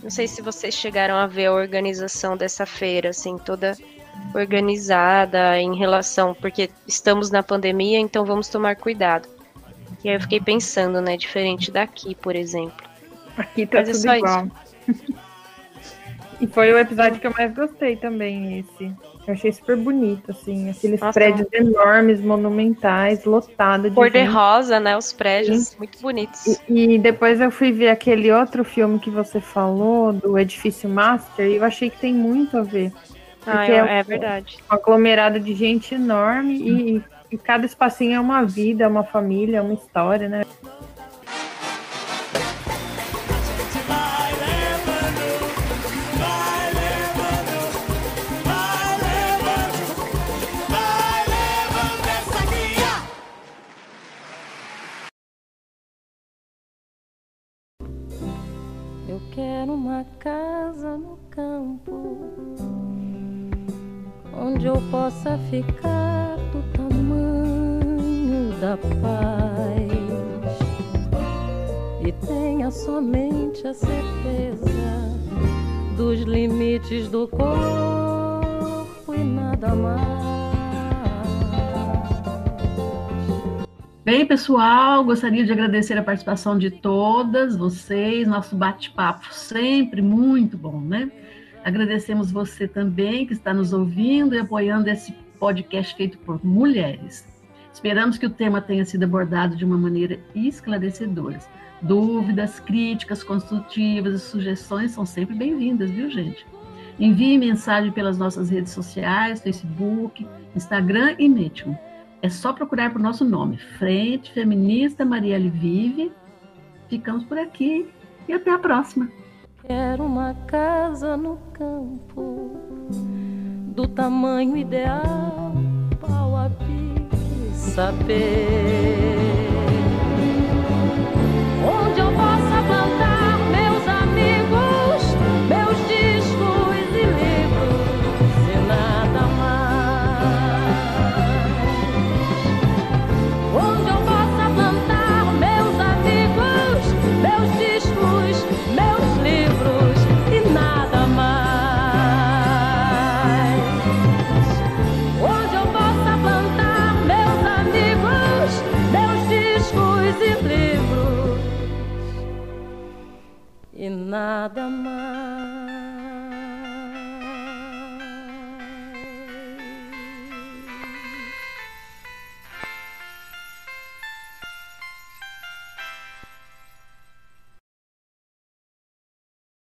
não sei se vocês chegaram a ver a organização dessa feira, assim, toda organizada em relação, porque estamos na pandemia, então vamos tomar cuidado. E aí eu fiquei pensando, né, diferente daqui, por exemplo. Aqui tá Mas é tudo é igual. e foi o episódio que eu mais gostei também, esse. Eu achei super bonito, assim, aqueles Nossa, prédios enormes, monumentais, lotados de. Cor de rosa, né? Os prédios, Sim. muito bonitos. E, e, depois eu fui ver aquele outro filme que você falou, do Edifício Master, e eu achei que tem muito a ver. Ah, é, é, verdade. Um aglomerado de gente enorme e, e cada espacinho é uma vida, é uma família, é uma história, né? Quero uma casa no campo onde eu possa ficar do tamanho da paz. tenha somente a certeza dos limites do corpo e nada mais. Bem, pessoal, gostaria de agradecer a participação de todas vocês, nosso bate-papo sempre muito bom, né? Agradecemos você também que está nos ouvindo e apoiando esse podcast feito por mulheres. Esperamos que o tema tenha sido abordado de uma maneira esclarecedora. Dúvidas, críticas construtivas e sugestões são sempre bem-vindas, viu, gente? Envie mensagem pelas nossas redes sociais, Facebook, Instagram e Medium. É só procurar por nosso nome, Frente Feminista Marielle Vive. Ficamos por aqui e até a próxima. Quero uma casa no campo, do tamanho ideal, pau a pique, saber onde eu nada mais.